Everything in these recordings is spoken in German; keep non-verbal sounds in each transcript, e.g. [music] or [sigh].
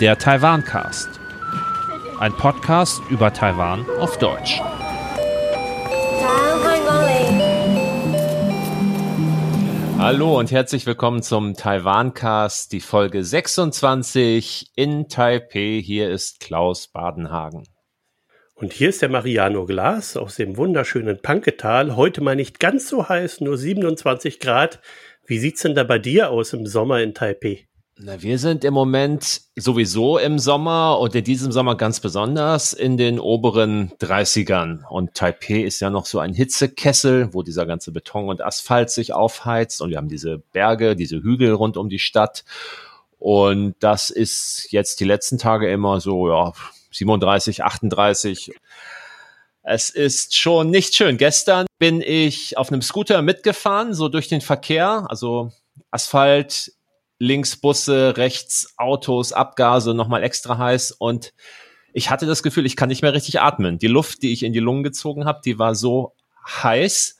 Der Taiwan-Cast. Ein Podcast über Taiwan auf Deutsch. Hallo und herzlich willkommen zum Taiwan-Cast, die Folge 26 in Taipei. Hier ist Klaus Badenhagen. Und hier ist der Mariano Glas aus dem wunderschönen Panketal. Heute mal nicht ganz so heiß, nur 27 Grad. Wie sieht's denn da bei dir aus im Sommer in Taipei? Na, wir sind im Moment sowieso im Sommer und in diesem Sommer ganz besonders in den oberen 30ern. Und Taipei ist ja noch so ein Hitzekessel, wo dieser ganze Beton und Asphalt sich aufheizt. Und wir haben diese Berge, diese Hügel rund um die Stadt. Und das ist jetzt die letzten Tage immer so, ja, 37, 38. Es ist schon nicht schön. Gestern bin ich auf einem Scooter mitgefahren, so durch den Verkehr, also Asphalt, links Busse, rechts Autos, Abgase, nochmal extra heiß und ich hatte das Gefühl, ich kann nicht mehr richtig atmen. Die Luft, die ich in die Lungen gezogen habe, die war so heiß,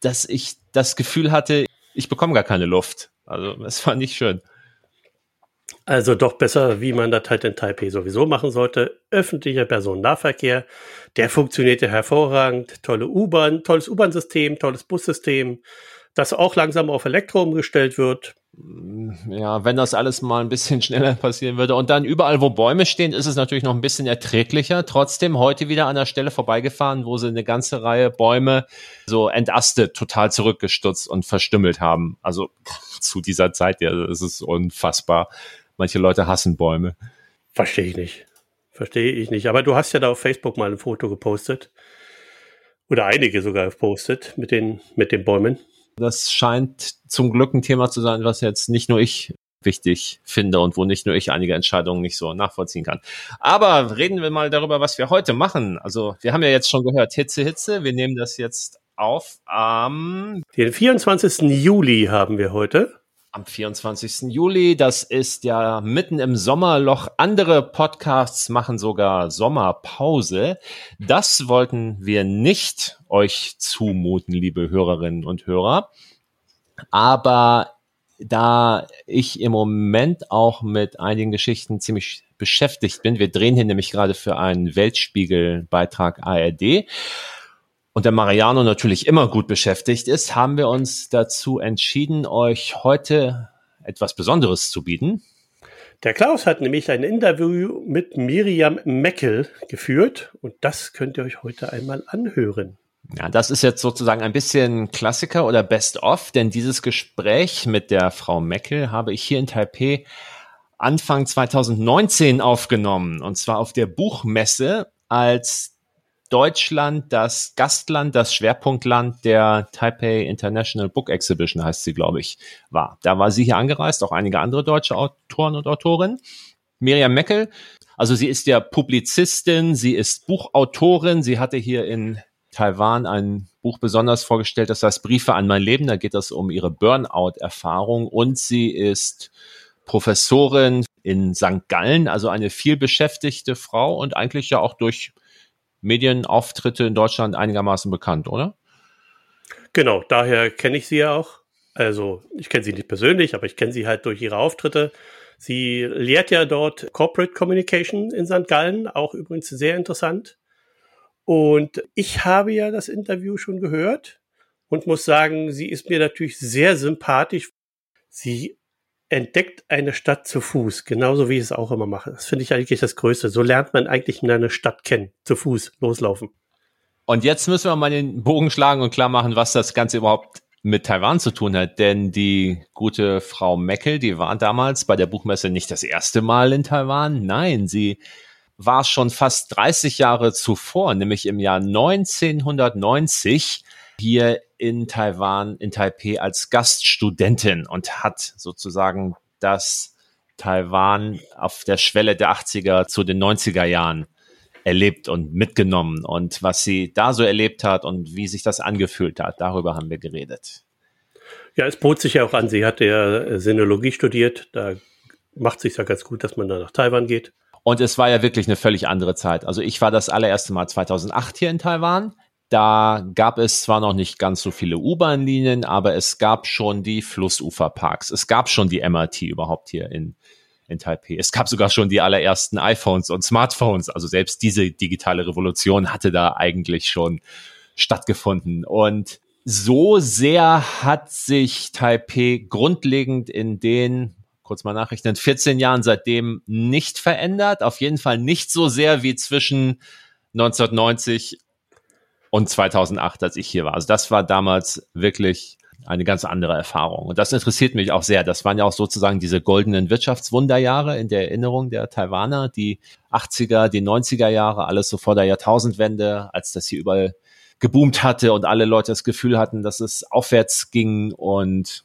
dass ich das Gefühl hatte, ich bekomme gar keine Luft. Also es war nicht schön. Also doch besser, wie man das halt in Taipei sowieso machen sollte. Öffentlicher Personennahverkehr, der funktioniert ja hervorragend. Tolle U-Bahn, tolles U-Bahn-System, tolles Bussystem, das auch langsam auf Elektro umgestellt wird. Ja, wenn das alles mal ein bisschen [laughs] schneller passieren würde. Und dann überall, wo Bäume stehen, ist es natürlich noch ein bisschen erträglicher. Trotzdem heute wieder an der Stelle vorbeigefahren, wo sie eine ganze Reihe Bäume so entastet, total zurückgestutzt und verstümmelt haben. Also [laughs] zu dieser Zeit, ja, das ist unfassbar. Manche Leute hassen Bäume. Verstehe ich nicht. Verstehe ich nicht. Aber du hast ja da auf Facebook mal ein Foto gepostet. Oder einige sogar gepostet mit den, mit den Bäumen. Das scheint zum Glück ein Thema zu sein, was jetzt nicht nur ich wichtig finde und wo nicht nur ich einige Entscheidungen nicht so nachvollziehen kann. Aber reden wir mal darüber, was wir heute machen. Also wir haben ja jetzt schon gehört, Hitze, Hitze. Wir nehmen das jetzt auf am... Den 24. Juli haben wir heute am 24. Juli. Das ist ja mitten im Sommerloch. Andere Podcasts machen sogar Sommerpause. Das wollten wir nicht euch zumuten, liebe Hörerinnen und Hörer. Aber da ich im Moment auch mit einigen Geschichten ziemlich beschäftigt bin, wir drehen hier nämlich gerade für einen Weltspiegel-Beitrag ARD, und der Mariano natürlich immer gut beschäftigt ist, haben wir uns dazu entschieden, euch heute etwas Besonderes zu bieten. Der Klaus hat nämlich ein Interview mit Miriam Meckel geführt und das könnt ihr euch heute einmal anhören. Ja, das ist jetzt sozusagen ein bisschen Klassiker oder Best-of, denn dieses Gespräch mit der Frau Meckel habe ich hier in Taipei Anfang 2019 aufgenommen und zwar auf der Buchmesse als Deutschland das Gastland, das Schwerpunktland der Taipei International Book Exhibition, heißt sie, glaube ich, war. Da war sie hier angereist, auch einige andere deutsche Autoren und Autorinnen. Miriam Meckel, also sie ist ja Publizistin, sie ist Buchautorin, sie hatte hier in Taiwan ein Buch besonders vorgestellt, das heißt Briefe an mein Leben, da geht es um ihre Burnout-Erfahrung und sie ist Professorin in St. Gallen, also eine vielbeschäftigte Frau und eigentlich ja auch durch Medienauftritte in Deutschland einigermaßen bekannt, oder? Genau, daher kenne ich sie ja auch. Also ich kenne sie nicht persönlich, aber ich kenne sie halt durch ihre Auftritte. Sie lehrt ja dort Corporate Communication in St. Gallen, auch übrigens sehr interessant. Und ich habe ja das Interview schon gehört und muss sagen, sie ist mir natürlich sehr sympathisch. Sie entdeckt eine Stadt zu Fuß, genauso wie ich es auch immer mache. Das finde ich eigentlich das Größte. So lernt man eigentlich eine Stadt kennen, zu Fuß loslaufen. Und jetzt müssen wir mal den Bogen schlagen und klar machen, was das Ganze überhaupt mit Taiwan zu tun hat. Denn die gute Frau Meckel, die war damals bei der Buchmesse nicht das erste Mal in Taiwan. Nein, sie war schon fast 30 Jahre zuvor, nämlich im Jahr 1990 hier in Taiwan, in Taipei als Gaststudentin und hat sozusagen das Taiwan auf der Schwelle der 80er zu den 90er Jahren erlebt und mitgenommen und was sie da so erlebt hat und wie sich das angefühlt hat, darüber haben wir geredet. Ja, es bot sich ja auch an, sie hatte ja Sinologie studiert, da macht sich ja ganz gut, dass man da nach Taiwan geht. Und es war ja wirklich eine völlig andere Zeit. Also ich war das allererste Mal 2008 hier in Taiwan Da gab es zwar noch nicht ganz so viele U-Bahn-Linien, aber es gab schon die Flussuferparks. Es gab schon die MRT überhaupt hier in, in Taipei. Es gab sogar schon die allerersten iPhones und Smartphones. Also selbst diese digitale Revolution hatte da eigentlich schon stattgefunden. Und so sehr hat sich Taipei grundlegend in den, kurz mal nachrechnen, 14 Jahren seitdem nicht verändert. Auf jeden Fall nicht so sehr wie zwischen 1990 und 2008, als ich hier war. Also das war damals wirklich eine ganz andere Erfahrung. Und das interessiert mich auch sehr. Das waren ja auch sozusagen diese goldenen Wirtschaftswunderjahre in der Erinnerung der Taiwaner, die 80er, die 90er Jahre, alles so vor der Jahrtausendwende, als das hier überall geboomt hatte und alle Leute das Gefühl hatten, dass es aufwärts ging und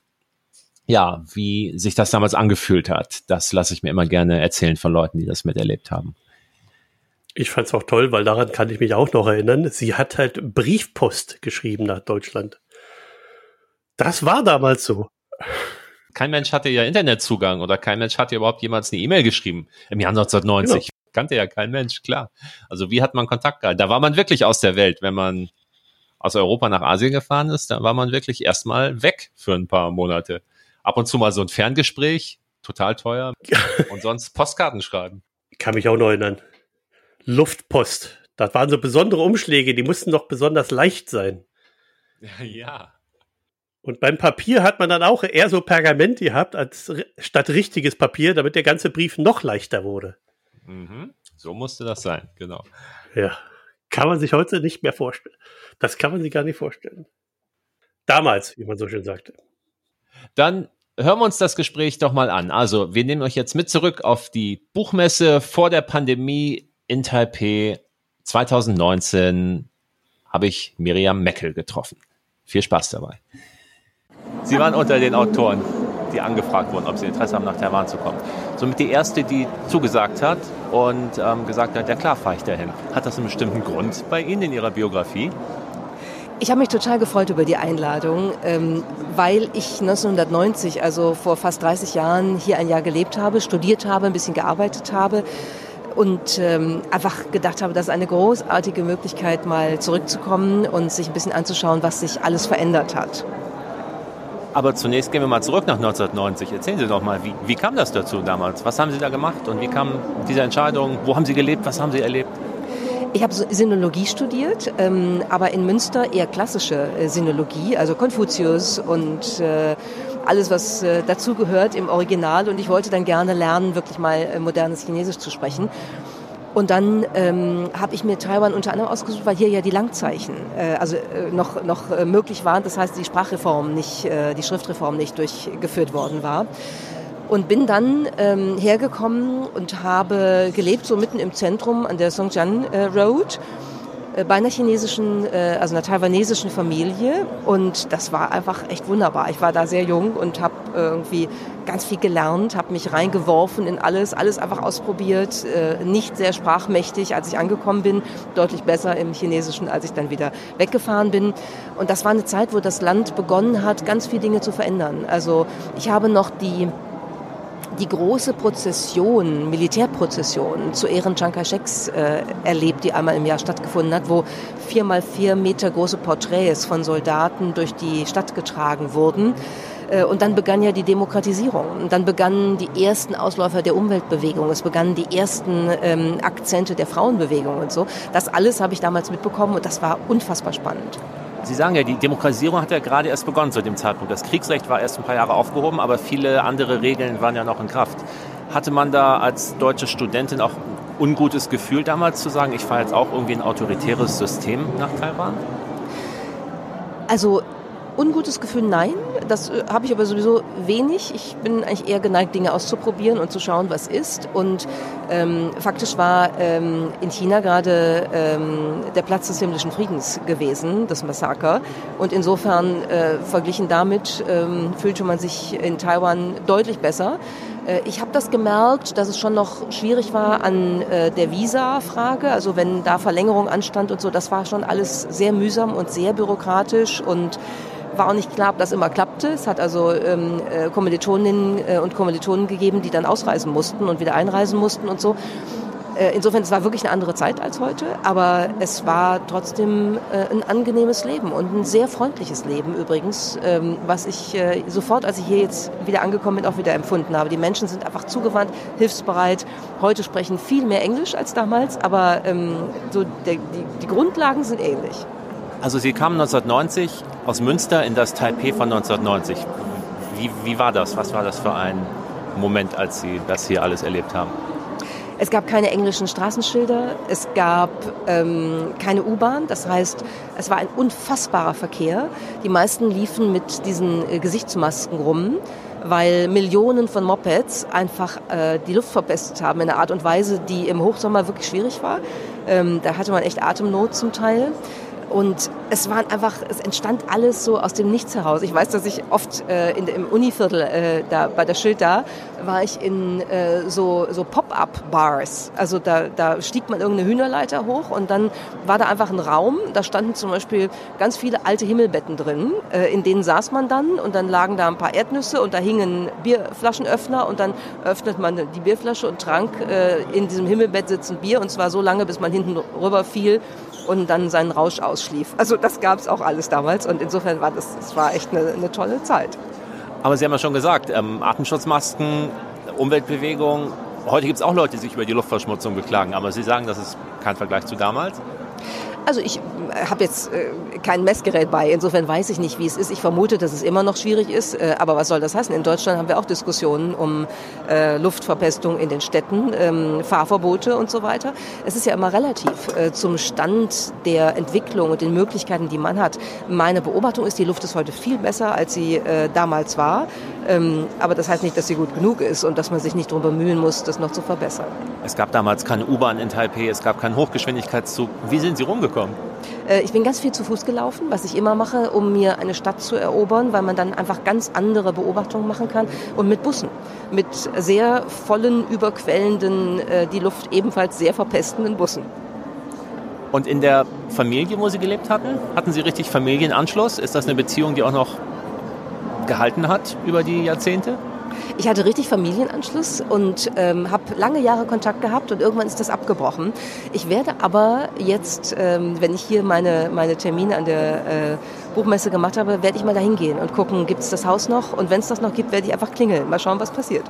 ja, wie sich das damals angefühlt hat. Das lasse ich mir immer gerne erzählen von Leuten, die das miterlebt haben. Ich fand es auch toll, weil daran kann ich mich auch noch erinnern. Sie hat halt Briefpost geschrieben nach Deutschland. Das war damals so. Kein Mensch hatte ja Internetzugang oder kein Mensch hatte überhaupt jemals eine E-Mail geschrieben im Jahr 1990. Genau. Kannte ja kein Mensch, klar. Also wie hat man Kontakt gehalten? Da war man wirklich aus der Welt. Wenn man aus Europa nach Asien gefahren ist, da war man wirklich erstmal weg für ein paar Monate. Ab und zu mal so ein Ferngespräch, total teuer. [laughs] und sonst Postkarten schreiben. Ich kann mich auch noch erinnern. Luftpost. Das waren so besondere Umschläge, die mussten doch besonders leicht sein. Ja. Und beim Papier hat man dann auch eher so Pergament gehabt, als statt richtiges Papier, damit der ganze Brief noch leichter wurde. Mhm. So musste das sein, genau. Ja, kann man sich heute nicht mehr vorstellen. Das kann man sich gar nicht vorstellen. Damals, wie man so schön sagte. Dann hören wir uns das Gespräch doch mal an. Also, wir nehmen euch jetzt mit zurück auf die Buchmesse vor der Pandemie in Taipei 2019 habe ich Miriam Meckel getroffen. Viel Spaß dabei. Sie waren unter den Autoren, die angefragt wurden, ob sie Interesse haben, nach Taiwan zu kommen. Somit die erste, die zugesagt hat und ähm, gesagt hat, ja klar, fahre ich dahin. Hat das einen bestimmten Grund bei Ihnen in Ihrer Biografie? Ich habe mich total gefreut über die Einladung, ähm, weil ich 1990, also vor fast 30 Jahren, hier ein Jahr gelebt habe, studiert habe, ein bisschen gearbeitet habe und ähm, einfach gedacht habe, das ist eine großartige Möglichkeit, mal zurückzukommen und sich ein bisschen anzuschauen, was sich alles verändert hat. Aber zunächst gehen wir mal zurück nach 1990. Erzählen Sie doch mal, wie, wie kam das dazu damals? Was haben Sie da gemacht und wie kam diese Entscheidung? Wo haben Sie gelebt? Was haben Sie erlebt? Ich habe Sinologie studiert, ähm, aber in Münster eher klassische äh, Sinologie, also Konfuzius und äh, alles, was äh, dazugehört im Original. Und ich wollte dann gerne lernen, wirklich mal äh, modernes Chinesisch zu sprechen. Und dann ähm, habe ich mir Taiwan unter anderem ausgesucht, weil hier ja die Langzeichen äh, also äh, noch, noch äh, möglich waren. Das heißt, die Sprachreform nicht, äh, die Schriftreform nicht durchgeführt worden war. Und bin dann ähm, hergekommen und habe gelebt so mitten im Zentrum an der Songjian äh, Road bei einer chinesischen, äh, also einer taiwanesischen Familie und das war einfach echt wunderbar. Ich war da sehr jung und habe irgendwie ganz viel gelernt, habe mich reingeworfen in alles, alles einfach ausprobiert, äh, nicht sehr sprachmächtig, als ich angekommen bin, deutlich besser im Chinesischen, als ich dann wieder weggefahren bin. Und das war eine Zeit, wo das Land begonnen hat, ganz viele Dinge zu verändern. Also ich habe noch die die große Prozession, Militärprozession zu Ehren Chiang Kai-sheks äh, erlebt, die einmal im Jahr stattgefunden hat, wo vier mal vier Meter große Porträts von Soldaten durch die Stadt getragen wurden. Äh, und dann begann ja die Demokratisierung. Und dann begannen die ersten Ausläufer der Umweltbewegung. Es begannen die ersten ähm, Akzente der Frauenbewegung und so. Das alles habe ich damals mitbekommen und das war unfassbar spannend. Sie sagen ja, die Demokratisierung hat ja gerade erst begonnen zu dem Zeitpunkt. Das Kriegsrecht war erst ein paar Jahre aufgehoben, aber viele andere Regeln waren ja noch in Kraft. Hatte man da als deutsche Studentin auch ein ungutes Gefühl damals zu sagen, ich fahre jetzt auch irgendwie ein autoritäres System nach Taiwan? Also ungutes Gefühl, nein. Das äh, habe ich aber sowieso wenig. Ich bin eigentlich eher geneigt, Dinge auszuprobieren und zu schauen, was ist. Und ähm, faktisch war ähm, in China gerade ähm, der Platz des himmlischen Friedens gewesen, das Massaker. Und insofern äh, verglichen damit ähm, fühlte man sich in Taiwan deutlich besser. Äh, ich habe das gemerkt, dass es schon noch schwierig war an äh, der Visa-Frage. Also wenn da Verlängerung anstand und so, das war schon alles sehr mühsam und sehr bürokratisch und war auch nicht klar, ob das immer klappte. Es hat also ähm, äh, Kommilitoninnen äh, und Kommilitonen gegeben, die dann ausreisen mussten und wieder einreisen mussten und so. Äh, insofern, es war wirklich eine andere Zeit als heute, aber es war trotzdem äh, ein angenehmes Leben und ein sehr freundliches Leben übrigens, ähm, was ich äh, sofort, als ich hier jetzt wieder angekommen bin, auch wieder empfunden habe. Die Menschen sind einfach zugewandt, hilfsbereit. Heute sprechen viel mehr Englisch als damals, aber ähm, so der, die, die Grundlagen sind ähnlich. Also Sie kamen 1990 aus Münster in das Taipei von 1990. Wie, wie war das? Was war das für ein Moment, als Sie das hier alles erlebt haben? Es gab keine englischen Straßenschilder, es gab ähm, keine U-Bahn, das heißt, es war ein unfassbarer Verkehr. Die meisten liefen mit diesen äh, Gesichtsmasken rum, weil Millionen von Mopeds einfach äh, die Luft verpestet haben in einer Art und Weise, die im Hochsommer wirklich schwierig war. Ähm, da hatte man echt Atemnot zum Teil. Und es waren einfach, es entstand alles so aus dem Nichts heraus. Ich weiß, dass ich oft äh, in, im Univiertel, äh, da bei der Schild da, war ich in äh, so, so Pop-up-Bars. Also da, da stieg man irgendeine Hühnerleiter hoch und dann war da einfach ein Raum. Da standen zum Beispiel ganz viele alte Himmelbetten drin. Äh, in denen saß man dann und dann lagen da ein paar Erdnüsse und da hingen Bierflaschenöffner und dann öffnet man die Bierflasche und trank äh, in diesem Himmelbett sitzend Bier und zwar so lange, bis man hinten rüber fiel und dann seinen Rausch ausschlief. Also das gab es auch alles damals und insofern war das, das war echt eine, eine tolle Zeit. Aber Sie haben ja schon gesagt, ähm, Atemschutzmasken, Umweltbewegung. Heute gibt es auch Leute, die sich über die Luftverschmutzung beklagen, aber Sie sagen, das ist kein Vergleich zu damals? Also ich äh, habe jetzt äh, kein Messgerät bei, insofern weiß ich nicht, wie es ist. Ich vermute, dass es immer noch schwierig ist, äh, aber was soll das heißen? In Deutschland haben wir auch Diskussionen um Luftverpestung in den Städten, ähm, Fahrverbote und so weiter. Es ist ja immer relativ zum Stand der Entwicklung und den Möglichkeiten, die man hat. Meine Beobachtung ist, die Luft ist heute viel besser, als sie damals war. Ähm, aber das heißt nicht, dass sie gut genug ist und dass man sich nicht darum bemühen muss, das noch zu verbessern. Es gab damals keine U-Bahn in Taipei, es gab keinen Hochgeschwindigkeitszug. Wie sind Sie rumgekommen? Äh, ich bin ganz viel zu Fuß gelaufen, was ich immer mache, um mir eine Stadt zu erobern, weil man dann einfach ganz andere Beobachtungen machen kann. Und mit Bussen, mit sehr vollen, überquellenden, äh, die Luft ebenfalls sehr verpestenden Bussen. Und in der Familie, wo Sie gelebt hatten, hatten Sie richtig Familienanschluss? Ist das eine Beziehung, die auch noch gehalten hat über die Jahrzehnte? Ich hatte richtig Familienanschluss und ähm, habe lange Jahre Kontakt gehabt und irgendwann ist das abgebrochen. Ich werde aber jetzt, ähm, wenn ich hier meine, meine Termine an der äh, Buchmesse gemacht habe, werde ich mal dahin gehen und gucken, gibt es das Haus noch? Und wenn es das noch gibt, werde ich einfach klingeln. Mal schauen, was passiert.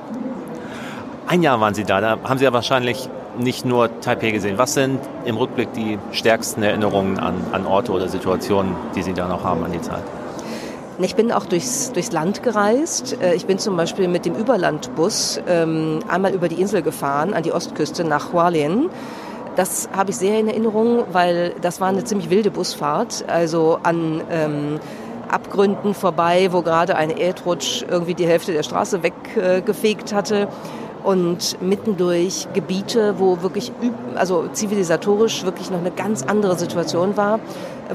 Ein Jahr waren Sie da. Da haben Sie ja wahrscheinlich nicht nur Taipei gesehen. Was sind im Rückblick die stärksten Erinnerungen an, an Orte oder Situationen, die Sie da noch haben an die Zeit? Ich bin auch durchs, durchs Land gereist. Äh, ich bin zum Beispiel mit dem Überlandbus ähm, einmal über die Insel gefahren, an die Ostküste nach Hualien. Das habe ich sehr in Erinnerung, weil das war eine ziemlich wilde Busfahrt. Also an ähm, Abgründen vorbei, wo gerade ein Erdrutsch irgendwie die Hälfte der Straße weggefegt hatte und mittendurch Gebiete, wo wirklich, also zivilisatorisch wirklich noch eine ganz andere Situation war,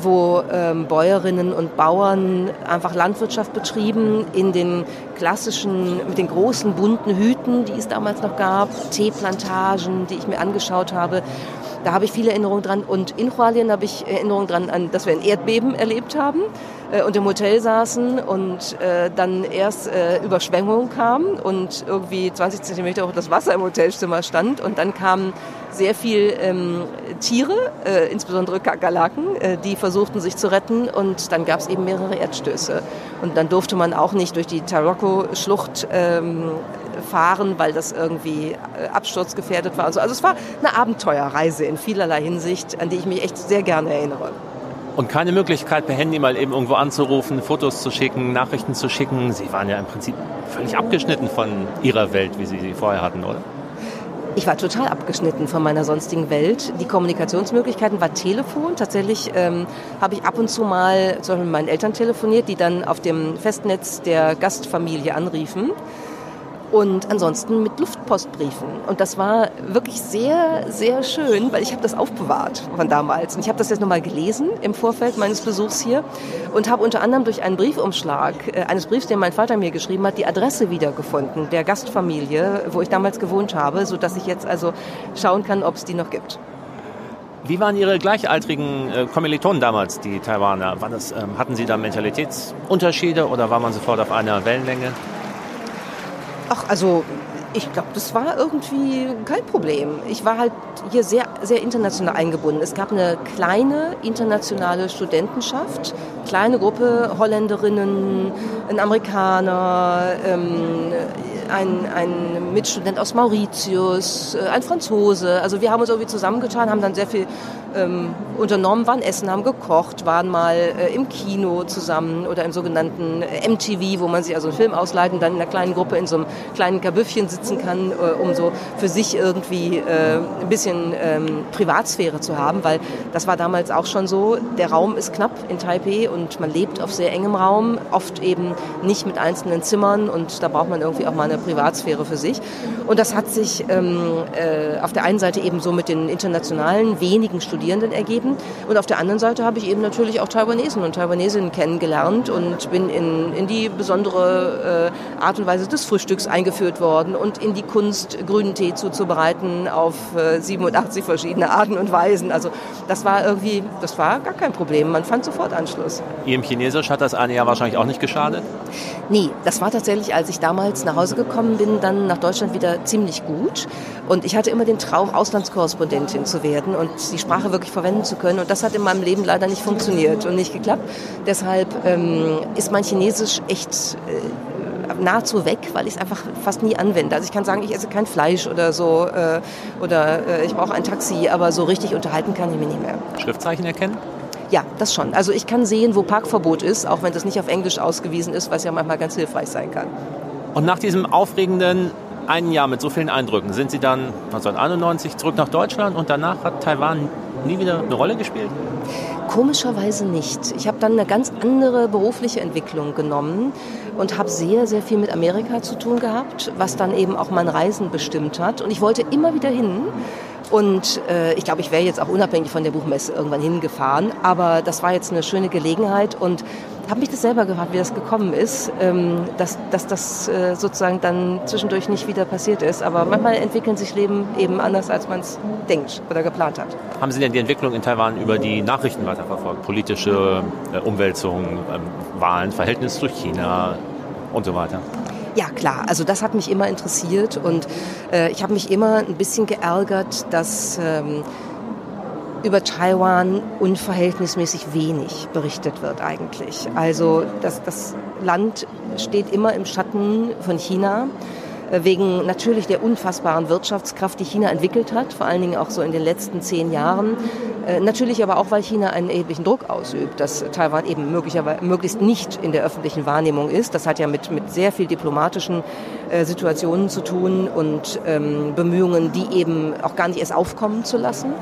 wo ähm, Bäuerinnen und Bauern einfach Landwirtschaft betrieben in den klassischen, mit den großen bunten Hüten, die es damals noch gab, Teeplantagen, die ich mir angeschaut habe. Da habe ich viele Erinnerungen dran. Und in Hualien habe ich Erinnerungen dran, an, dass wir ein Erdbeben erlebt haben äh, und im Hotel saßen und äh, dann erst äh, Überschwemmung kam und irgendwie 20 Zentimeter hoch das Wasser im Hotelzimmer stand und dann kamen sehr viel ähm, Tiere, äh, insbesondere Kakerlaken, äh, die versuchten sich zu retten und dann gab es eben mehrere Erdstöße. Und dann durfte man auch nicht durch die Taroko-Schlucht ähm, fahren, weil das irgendwie äh, absturzgefährdet war. Also, also es war eine Abenteuerreise in vielerlei Hinsicht, an die ich mich echt sehr gerne erinnere. Und keine Möglichkeit, per Handy mal eben irgendwo anzurufen, Fotos zu schicken, Nachrichten zu schicken. Sie waren ja im Prinzip völlig abgeschnitten von Ihrer Welt, wie Sie sie vorher hatten, oder? Ich war total abgeschnitten von meiner sonstigen Welt. Die Kommunikationsmöglichkeiten war Telefon. Tatsächlich ähm, habe ich ab und zu mal zum Beispiel mit meinen Eltern telefoniert, die dann auf dem Festnetz der Gastfamilie anriefen und ansonsten mit Luftpostbriefen. Und das war wirklich sehr, sehr schön, weil ich habe das aufbewahrt von damals. Und ich habe das jetzt nochmal gelesen im Vorfeld meines Besuchs hier und habe unter anderem durch einen Briefumschlag äh, eines Briefs, den mein Vater mir geschrieben hat, die Adresse wiedergefunden der Gastfamilie, wo ich damals gewohnt habe, sodass ich jetzt also schauen kann, ob es die noch gibt. Wie waren Ihre gleichaltrigen äh, Kommilitonen damals, die Taiwaner? Das, ähm, hatten Sie da Mentalitätsunterschiede oder war man sofort auf einer Wellenlänge? Ach, also Ich glaube, das war irgendwie kein Problem. Ich war halt hier sehr, sehr international eingebunden. Es gab eine kleine internationale Studentenschaft, kleine Gruppe Holländerinnen, ein Amerikaner, ähm, ein, ein Mitstudent aus Mauritius, äh, ein Franzose. Also wir haben uns irgendwie zusammengetan, haben dann sehr viel ähm, unternommen, waren essen, haben gekocht, waren mal äh, im Kino zusammen oder im sogenannten MTV, wo man sich also einen Film ausleiht und dann in einer kleinen Gruppe in so einem kleinen Kabüffchen sitzen kann, äh, um so für sich irgendwie äh, ein bisschen ähm, Privatsphäre zu haben, weil das war damals auch schon so, der Raum ist knapp in Taipei und man lebt auf sehr engem Raum, oft eben nicht mit einzelnen Zimmern und da braucht man irgendwie auch mal eine Privatsphäre für sich. Und das hat sich ähm, äh, auf der einen Seite eben so mit den internationalen wenigen Studierenden ergeben und auf der anderen Seite habe ich eben natürlich auch Taiwanesen und Taiwanesinnen kennengelernt und bin in, in die besondere äh, Art und Weise des Frühstücks eingeführt worden und in die Kunst, grünen Tee zuzubereiten auf äh, 87 verschiedene Arten und Weisen. Also das war irgendwie, das war gar kein Problem. Man fand sofort Anschluss. Ihrem Chinesisch hat das eine Jahr wahrscheinlich auch nicht geschadet? Nee, das war tatsächlich, als ich damals nach Hause gekommen bin, dann nach Deutschland wieder ziemlich gut. Und ich hatte immer den Traum, Auslandskorrespondentin zu werden und die Sprache wirklich verwenden zu können. Und das hat in meinem Leben leider nicht funktioniert und nicht geklappt. Deshalb ähm, ist mein Chinesisch echt äh, nahezu weg, weil ich es einfach fast nie anwende. Also ich kann sagen, ich esse kein Fleisch oder so äh, oder äh, ich brauche ein Taxi, aber so richtig unterhalten kann ich mich nicht mehr. Schriftzeichen erkennen? Ja, das schon. Also ich kann sehen, wo Parkverbot ist, auch wenn das nicht auf Englisch ausgewiesen ist, was ja manchmal ganz hilfreich sein kann. Und nach diesem aufregenden einen Jahr mit so vielen Eindrücken sind Sie dann 1991 zurück nach Deutschland und danach hat Taiwan nie wieder eine Rolle gespielt? Komischerweise nicht. Ich habe dann eine ganz andere berufliche Entwicklung genommen und habe sehr, sehr viel mit Amerika zu tun gehabt, was dann eben auch mein Reisen bestimmt hat. Und ich wollte immer wieder hin. Und äh, ich glaube, ich wäre jetzt auch unabhängig von der Buchmesse irgendwann hingefahren. Aber das war jetzt eine schöne Gelegenheit und habe mich das selber gefragt, wie das gekommen ist, ähm, dass, dass das äh, sozusagen dann zwischendurch nicht wieder passiert ist. Aber manchmal entwickeln sich Leben eben anders, als man es denkt oder geplant hat. Haben Sie denn die Entwicklung in Taiwan über die Nachrichten weiterverfolgt? Politische äh, Umwälzungen, äh, Wahlen, Verhältnis zu China und so weiter? Ja, klar. Also das hat mich immer interessiert und äh, ich habe mich immer ein bisschen geärgert, dass ähm, über Taiwan unverhältnismäßig wenig berichtet wird eigentlich. Also das, das Land steht immer im Schatten von China äh, wegen natürlich der unfassbaren Wirtschaftskraft, die China entwickelt hat, vor allen Dingen auch so in den letzten zehn Jahren. Äh, natürlich aber auch, weil China einen erheblichen Druck ausübt, dass Taiwan eben möglicherweise möglichst nicht in der öffentlichen Wahrnehmung ist. Das hat ja mit, mit sehr viel diplomatischen äh, Situationen zu tun und ähm, Bemühungen, die eben auch gar nicht erst aufkommen zu lassen.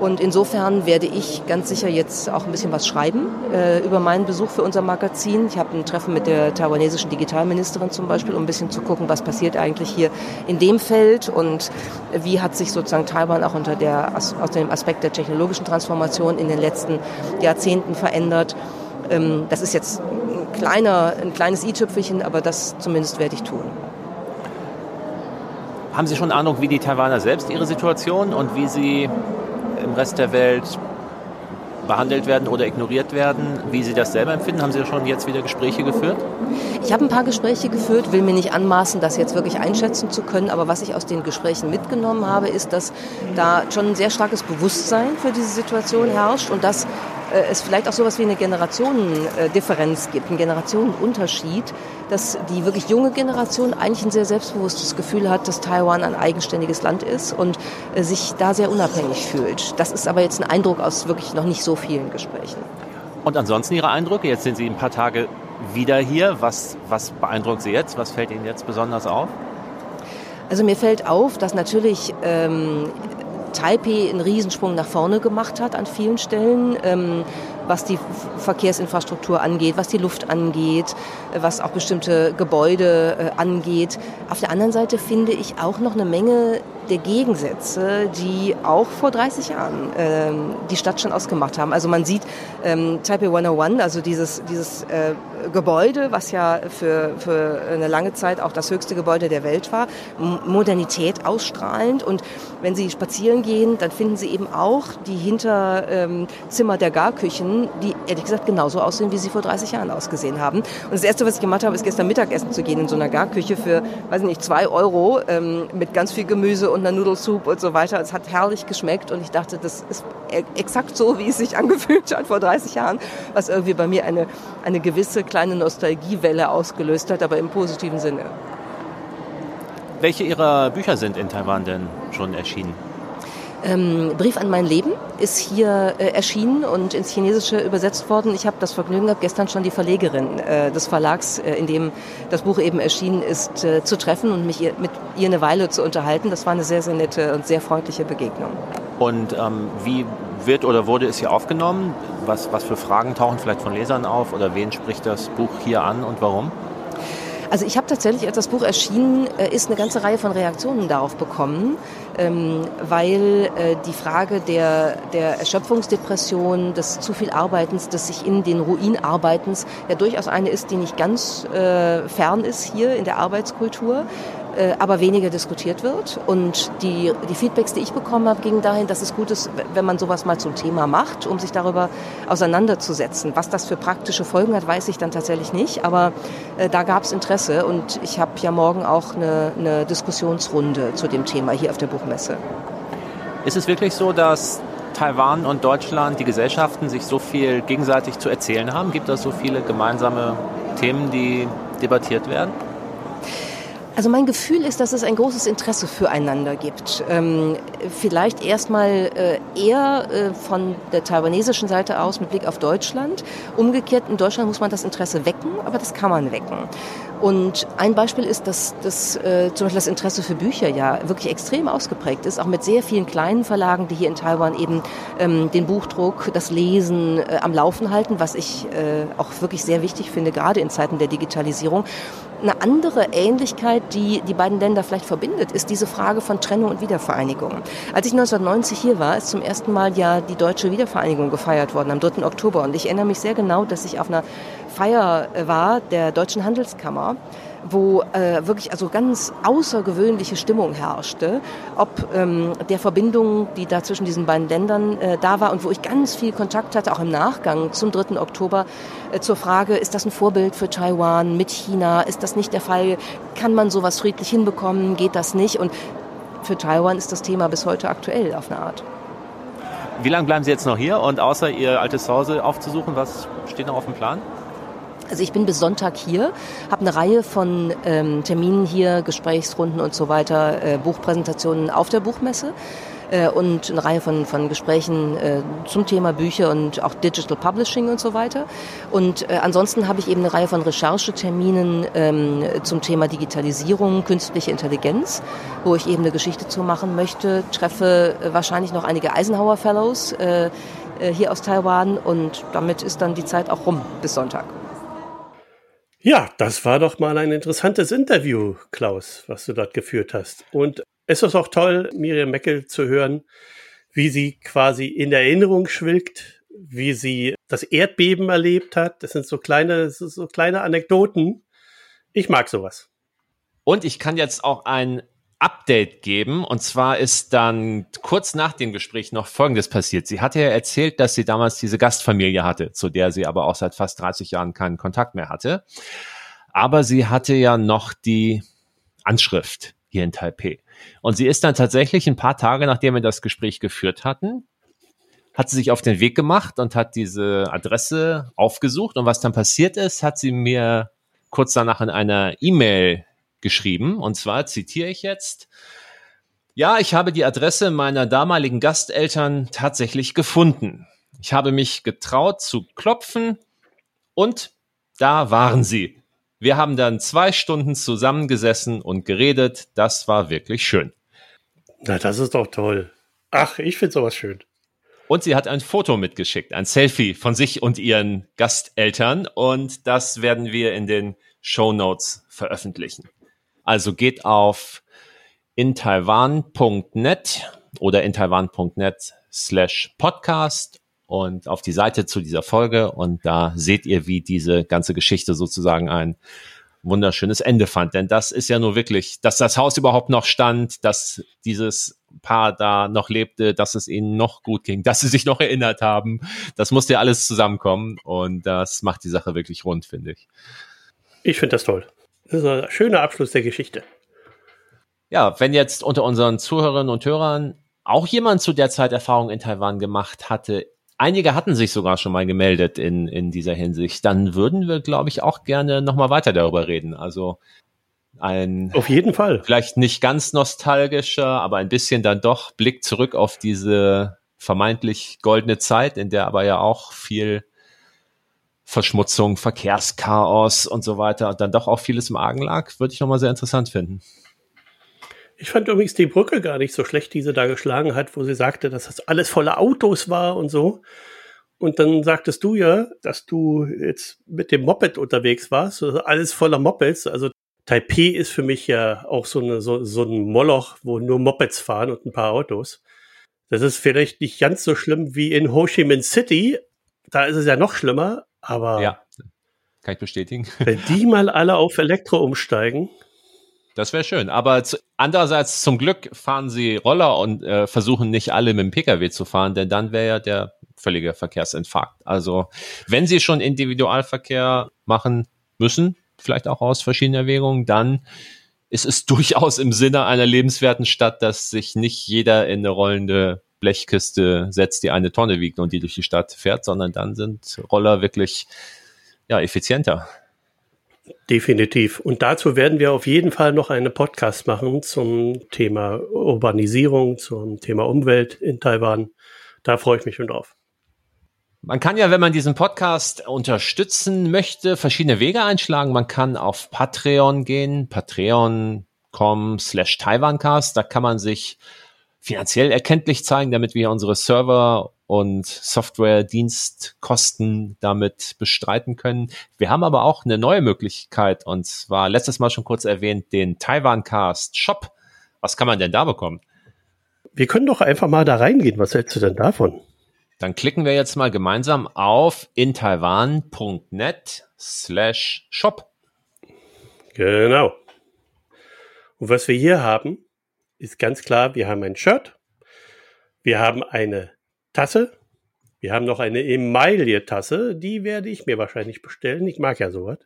Und insofern werde ich ganz sicher jetzt auch ein bisschen was schreiben äh, über meinen Besuch für unser Magazin. Ich habe ein Treffen mit der taiwanesischen Digitalministerin zum Beispiel, um ein bisschen zu gucken, was passiert eigentlich hier in dem Feld und wie hat sich sozusagen Taiwan auch unter der, aus dem Aspekt der technologischen Transformation in den letzten Jahrzehnten verändert. Ähm, das ist jetzt ein, kleiner, ein kleines i-Tüpfelchen, aber das zumindest werde ich tun. Haben Sie schon Ahnung, wie die Taiwaner selbst ihre Situation und wie sie im Rest der Welt behandelt werden oder ignoriert werden, wie Sie das selber empfinden? Haben Sie schon jetzt wieder Gespräche geführt? Ich habe ein paar Gespräche geführt, will mir nicht anmaßen, das jetzt wirklich einschätzen zu können, aber was ich aus den Gesprächen mitgenommen habe, ist, dass da schon ein sehr starkes Bewusstsein für diese Situation herrscht und dass es vielleicht auch so etwas wie eine Generationendifferenz gibt, einen Generationenunterschied, dass die wirklich junge Generation eigentlich ein sehr selbstbewusstes Gefühl hat, dass Taiwan ein eigenständiges Land ist und äh, sich da sehr unabhängig fühlt. Das ist aber jetzt ein Eindruck aus wirklich noch nicht so vielen Gesprächen. Und ansonsten Ihre Eindrücke? Jetzt sind Sie ein paar Tage wieder hier. Was, was beeindruckt Sie jetzt? Was fällt Ihnen jetzt besonders auf? Also mir fällt auf, dass natürlich ähm, Taipei einen Riesensprung nach vorne gemacht hat an vielen Stellen, ähm, was die Verkehrsinfrastruktur angeht, was die Luft angeht, äh, was auch bestimmte Gebäude äh, angeht. Auf der anderen Seite finde ich auch noch eine Menge der Gegensätze, die auch vor 30 Jahren ähm, die Stadt schon ausgemacht haben. Also man sieht ähm, Taipei 101, also dieses, dieses äh, Gebäude, was ja für, für eine lange Zeit auch das höchste Gebäude der Welt war, Modernität ausstrahlend. Und wenn Sie spazieren gehen, dann finden Sie eben auch die Hinterzimmer ähm, der Garküchen, die ehrlich gesagt genauso aussehen, wie sie vor 30 Jahren ausgesehen haben. Und das Erste, was ich gemacht habe, ist gestern Mittagessen zu gehen in so einer Garküche für, weiß nicht, zwei Euro ähm, mit ganz viel Gemüse und einer Nudelsoup und so weiter. Es hat herrlich geschmeckt und ich dachte, das ist e-, exakt so, wie es sich [laughs] angefühlt hat vor 30 Jahren, was irgendwie bei mir eine, eine gewisse kleine Nostalgiewelle ausgelöst hat, aber im positiven Sinne. Welche Ihrer Bücher sind in Taiwan denn schon erschienen? Ähm, Brief an mein Leben ist hier äh, erschienen und ins Chinesische übersetzt worden. Ich habe das Vergnügen gehabt, gestern schon die Verlegerin äh, des Verlags, äh, in dem das Buch eben erschienen ist, äh, zu treffen und mich ihr, mit ihr eine Weile zu unterhalten. Das war eine sehr, sehr nette und sehr freundliche Begegnung. Und ähm, wie wird oder wurde es hier aufgenommen? Was, was für Fragen tauchen vielleicht von Lesern auf oder wen spricht das Buch hier an und warum? Also ich habe tatsächlich, als das Buch erschienen äh, ist, eine ganze Reihe von Reaktionen darauf bekommen, weil äh, die Frage der, der Erschöpfungsdepression, des zu viel Arbeitens, des sich in den Ruin Arbeitens ja durchaus eine ist, die nicht ganz äh, fern ist hier in der Arbeitskultur. Äh, aber weniger diskutiert wird. Und die, die Feedbacks, die ich bekommen habe, gingen dahin, dass es gut ist, wenn man sowas mal zum Thema macht, um sich darüber auseinanderzusetzen. Was das für praktische Folgen hat, weiß ich dann tatsächlich nicht, aber äh, da gab es Interesse und ich habe ja morgen auch eine, eine Diskussionsrunde zu dem Thema hier auf der Buchmesse. Ist es wirklich so, dass Taiwan und Deutschland, die Gesellschaften sich so viel gegenseitig zu erzählen haben? Gibt es so viele gemeinsame Themen, die debattiert werden? Also mein Gefühl ist, dass es ein großes Interesse füreinander gibt. Ähm, vielleicht erstmal äh, eher äh, von der taiwanesischen Seite aus mit Blick auf Deutschland. Umgekehrt, in Deutschland muss man das Interesse wecken, aber das kann man wecken. Und ein Beispiel ist, dass, dass äh, zum Beispiel das Interesse für Bücher ja wirklich extrem ausgeprägt ist, auch mit sehr vielen kleinen Verlagen, die hier in Taiwan eben ähm, den Buchdruck, das Lesen äh, am Laufen halten, was ich äh, auch wirklich sehr wichtig finde, gerade in Zeiten der Digitalisierung. Eine andere Ähnlichkeit, die die beiden Länder vielleicht verbindet, ist diese Frage von Trennung und Wiedervereinigung. Als ich 1990 hier war, ist zum ersten Mal ja die deutsche Wiedervereinigung gefeiert worden, am 3. Oktober. Und ich erinnere mich sehr genau, dass ich auf einer Feier war der Deutschen Handelskammer wo äh, wirklich also ganz außergewöhnliche Stimmung herrschte, ob ähm, der Verbindung, die da zwischen diesen beiden Ländern äh, da war und wo ich ganz viel Kontakt hatte, auch im Nachgang zum 3. Oktober, äh, zur Frage, ist das ein Vorbild für Taiwan mit China? Ist das nicht der Fall? Kann man sowas friedlich hinbekommen? Geht das nicht? Und für Taiwan ist das Thema bis heute aktuell auf eine Art. Wie lange bleiben Sie jetzt noch hier? Und außer Ihr altes Zuhause aufzusuchen, was steht noch auf dem Plan? Also ich bin bis Sonntag hier, habe eine Reihe von ähm, Terminen hier, Gesprächsrunden und so weiter, äh, Buchpräsentationen auf der Buchmesse äh, und eine Reihe von, von Gesprächen äh, zum Thema Bücher und auch Digital Publishing und so weiter. Und äh, ansonsten habe ich eben eine Reihe von Rechercheterminen ähm, zum Thema Digitalisierung, künstliche Intelligenz, wo ich eben eine Geschichte zu machen möchte, treffe wahrscheinlich noch einige Eisenhower Fellows äh, äh, hier aus Taiwan und damit ist dann die Zeit auch rum bis Sonntag. Ja, das war doch mal ein interessantes Interview, Klaus, was du dort geführt hast. Und es ist auch toll, Miriam Meckel zu hören, wie sie quasi in Erinnerung schwilgt, wie sie das Erdbeben erlebt hat. Das sind so kleine, so kleine Anekdoten. Ich mag sowas. Und ich kann jetzt auch ein Update geben. Und zwar ist dann kurz nach dem Gespräch noch Folgendes passiert. Sie hatte ja erzählt, dass sie damals diese Gastfamilie hatte, zu der sie aber auch seit fast 30 Jahren keinen Kontakt mehr hatte. Aber sie hatte ja noch die Anschrift hier in Taipei. Und sie ist dann tatsächlich ein paar Tage, nachdem wir das Gespräch geführt hatten, hat sie sich auf den Weg gemacht und hat diese Adresse aufgesucht. Und was dann passiert ist, hat sie mir kurz danach in einer E-Mail geschrieben. Und zwar zitiere ich jetzt. Ja, ich habe die Adresse meiner damaligen Gasteltern tatsächlich gefunden. Ich habe mich getraut zu klopfen und da waren sie. Wir haben dann zwei Stunden zusammengesessen und geredet. Das war wirklich schön. Na, das ist doch toll. Ach, ich finde sowas schön. Und sie hat ein Foto mitgeschickt, ein Selfie von sich und ihren Gasteltern. Und das werden wir in den Show Notes veröffentlichen. Also geht auf in taiwan.net oder in taiwan.net slash podcast und auf die Seite zu dieser Folge und da seht ihr, wie diese ganze Geschichte sozusagen ein wunderschönes Ende fand. Denn das ist ja nur wirklich, dass das Haus überhaupt noch stand, dass dieses Paar da noch lebte, dass es ihnen noch gut ging, dass sie sich noch erinnert haben. Das musste ja alles zusammenkommen und das macht die Sache wirklich rund, finde ich. Ich finde das toll. Das ist ein schöner Abschluss der Geschichte. Ja, wenn jetzt unter unseren Zuhörerinnen und Hörern auch jemand zu der Zeit Erfahrung in Taiwan gemacht hatte, einige hatten sich sogar schon mal gemeldet in, in dieser Hinsicht, dann würden wir, glaube ich, auch gerne nochmal weiter darüber reden. Also ein auf jeden Fall vielleicht nicht ganz nostalgischer, aber ein bisschen dann doch Blick zurück auf diese vermeintlich goldene Zeit, in der aber ja auch viel Verschmutzung, Verkehrschaos und so weiter und dann doch auch vieles im Argen lag, würde ich nochmal sehr interessant finden. Ich fand übrigens die Brücke gar nicht so schlecht, die sie da geschlagen hat, wo sie sagte, dass das alles voller Autos war und so. Und dann sagtest du ja, dass du jetzt mit dem Moped unterwegs warst, alles voller Mopeds. Also Taipei ist für mich ja auch so, eine, so, so ein Moloch, wo nur Mopeds fahren und ein paar Autos. Das ist vielleicht nicht ganz so schlimm wie in Ho Chi Minh City. Da ist es ja noch schlimmer, aber ja, kann ich bestätigen. [laughs] Wenn die mal alle auf Elektro umsteigen. Das wäre schön. Aber zu, andererseits zum Glück fahren sie Roller und äh, versuchen nicht alle mit dem Pkw zu fahren, denn dann wäre ja der völlige Verkehrsinfarkt. Also wenn sie schon Individualverkehr machen müssen, vielleicht auch aus verschiedenen Erwägungen, dann ist es [laughs] durchaus im Sinne einer lebenswerten Stadt, dass sich nicht jeder in eine rollende Blechkiste setzt, die eine Tonne wiegt und die durch die Stadt fährt, sondern dann sind Roller wirklich ja, effizienter. Definitiv. Und dazu werden wir auf jeden Fall noch einen Podcast machen zum Thema Urbanisierung, zum Thema Umwelt in Taiwan. Da freue ich mich schon drauf. Man kann ja, wenn man diesen Podcast unterstützen möchte, verschiedene Wege einschlagen. Man kann auf Patreon gehen, patreon.com slash Taiwancast. Da kann man sich finanziell erkenntlich zeigen, damit wir unsere Server und Software-Dienstkosten damit bestreiten können. Wir haben aber auch eine neue Möglichkeit und zwar letztes Mal schon kurz erwähnt, den Taiwancast Shop. Was kann man denn da bekommen? Wir können doch einfach mal da reingehen. Was hältst du denn davon? Dann klicken wir jetzt mal gemeinsam auf intaiwan.net slash shop. Genau. Und was wir hier haben, ist ganz klar, wir haben ein Shirt, wir haben eine Tasse, wir haben noch eine Emaille-Tasse, die werde ich mir wahrscheinlich bestellen. Ich mag ja sowas.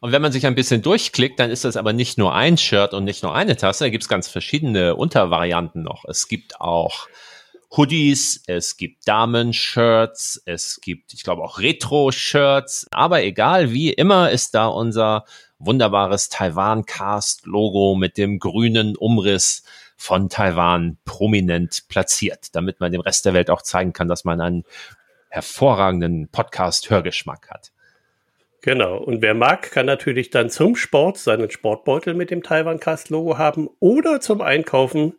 Und wenn man sich ein bisschen durchklickt, dann ist das aber nicht nur ein Shirt und nicht nur eine Tasse, da gibt es ganz verschiedene Untervarianten noch. Es gibt auch Hoodies, es gibt Damen-Shirts, es gibt, ich glaube, auch Retro-Shirts. Aber egal wie, immer ist da unser wunderbares Taiwan-Cast-Logo mit dem grünen Umriss von Taiwan prominent platziert, damit man dem Rest der Welt auch zeigen kann, dass man einen hervorragenden Podcast-Hörgeschmack hat. Genau. Und wer mag, kann natürlich dann zum Sport seinen Sportbeutel mit dem Taiwan-Cast-Logo haben oder zum Einkaufen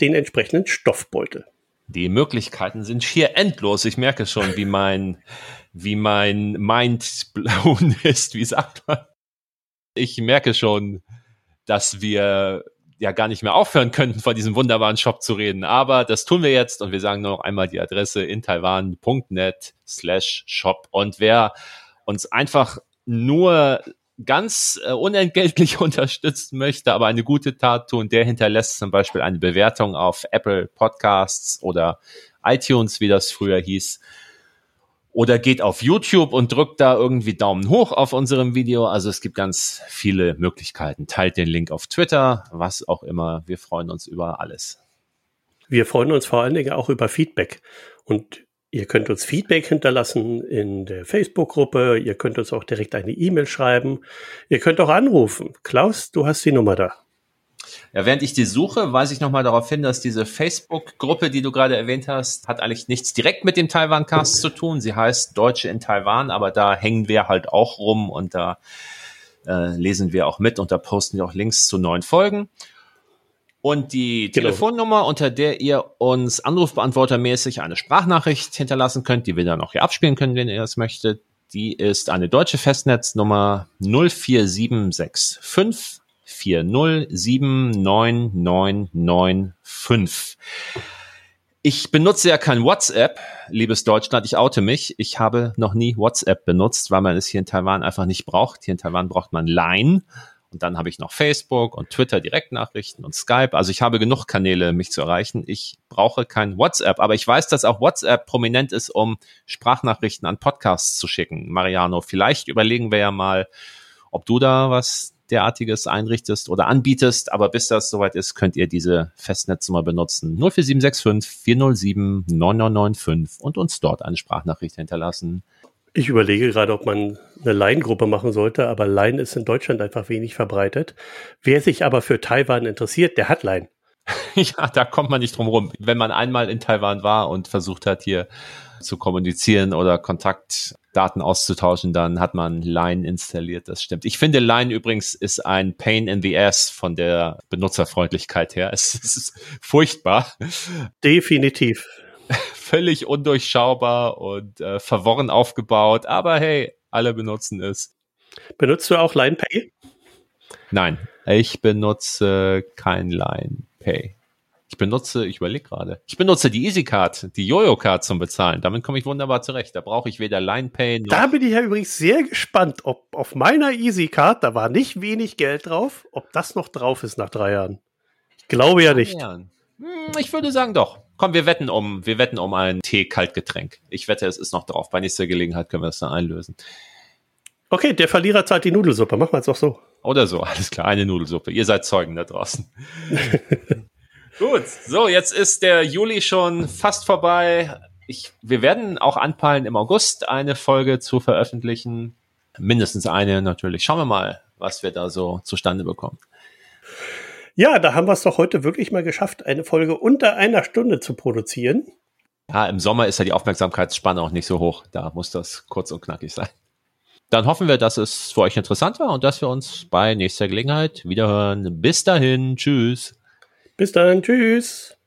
den entsprechenden Stoffbeutel. Die Möglichkeiten sind schier endlos. Ich merke schon, wie mein, wie mein Mind blown [laughs] ist. Wie sagt man? Ich merke schon, dass wir ja gar nicht mehr aufhören könnten, von diesem wunderbaren Shop zu reden. Aber das tun wir jetzt und wir sagen nur noch einmal die Adresse in taiwan.net slash shop. Und wer uns einfach nur ganz äh, unentgeltlich [laughs] unterstützen möchte, aber eine gute Tat tun, der hinterlässt zum Beispiel eine Bewertung auf Apple Podcasts oder iTunes, wie das früher hieß. Oder geht auf YouTube und drückt da irgendwie Daumen hoch auf unserem Video. Also es gibt ganz viele Möglichkeiten. Teilt den Link auf Twitter, was auch immer. Wir freuen uns über alles. Wir freuen uns vor allen Dingen auch über Feedback. Und Ihr könnt uns Feedback hinterlassen in der Facebook-Gruppe. Ihr könnt uns auch direkt eine E-Mail schreiben. Ihr könnt auch anrufen. Klaus, du hast die Nummer da. Ja, während ich die suche, weise ich nochmal darauf hin, dass diese Facebook-Gruppe, die du gerade erwähnt hast, hat eigentlich nichts direkt mit dem Taiwan-Cast zu tun. Sie heißt Deutsche in Taiwan, aber da hängen wir halt auch rum und da äh, lesen wir auch mit und da posten wir auch Links zu neuen Folgen. Und die genau. Telefonnummer, unter der ihr uns anrufbeantwortermäßig eine Sprachnachricht hinterlassen könnt, die wir dann auch hier abspielen können, wenn ihr das möchtet, die ist eine deutsche Festnetznummer 04765 4079995. Ich benutze ja kein WhatsApp, liebes Deutschland, ich oute mich. Ich habe noch nie WhatsApp benutzt, weil man es hier in Taiwan einfach nicht braucht. Hier in Taiwan braucht man Line und dann habe ich noch Facebook und Twitter Direktnachrichten und Skype. Also ich habe genug Kanäle, mich zu erreichen. Ich brauche kein WhatsApp, aber ich weiß, dass auch WhatsApp prominent ist, um Sprachnachrichten an Podcasts zu schicken. Mariano, vielleicht überlegen wir ja mal, ob du da was derartiges einrichtest oder anbietest. Aber bis das soweit ist, könnt ihr diese Festnetznummer benutzen. 04765 407 9995 und uns dort eine Sprachnachricht hinterlassen. Ich überlege gerade, ob man eine Line-Gruppe machen sollte, aber Line ist in Deutschland einfach wenig verbreitet. Wer sich aber für Taiwan interessiert, der hat Line. [laughs] ja, da kommt man nicht drum rum. Wenn man einmal in Taiwan war und versucht hat, hier zu kommunizieren oder Kontaktdaten auszutauschen, dann hat man Line installiert. Das stimmt. Ich finde, Line übrigens ist ein Pain in the Ass von der Benutzerfreundlichkeit her. [laughs] Es, ist furchtbar. Definitiv [laughs] völlig undurchschaubar und äh, verworren aufgebaut, aber hey, alle benutzen es. Benutzt du auch LinePay? Nein, ich benutze kein LinePay. Ich benutze, ich überlege gerade, ich benutze die EasyCard, die Jojo-Card zum Bezahlen. Damit komme ich wunderbar zurecht. Da brauche ich weder LinePay noch. Da bin ich ja übrigens sehr gespannt, ob auf meiner EasyCard, da war nicht wenig Geld drauf, ob das noch drauf ist nach drei Jahren. Ich glaube ja nicht. Jahren. Hm, ich würde sagen doch. Komm, wir wetten um, wir wetten um ein Tee-Kaltgetränk. Ich wette, es ist noch drauf. Bei nächster Gelegenheit können wir es dann einlösen. Okay, der Verlierer zahlt die Nudelsuppe. Machen wir es doch so. Oder so, alles klar, eine Nudelsuppe. Ihr seid Zeugen da draußen. [laughs] Gut, so, jetzt ist der Juli schon fast vorbei. Ich, wir werden auch anpeilen, im August eine Folge zu veröffentlichen. Mindestens eine natürlich. Schauen wir mal, was wir da so zustande bekommen. Ja, da haben wir es doch heute wirklich mal geschafft, eine Folge unter einer Stunde zu produzieren. Ja, im Sommer ist ja die Aufmerksamkeitsspanne auch nicht so hoch. Da muss das kurz und knackig sein. Dann hoffen wir, dass es für euch interessant war und dass wir uns bei nächster Gelegenheit wiederhören. Bis dahin, tschüss. Bis dann, tschüss.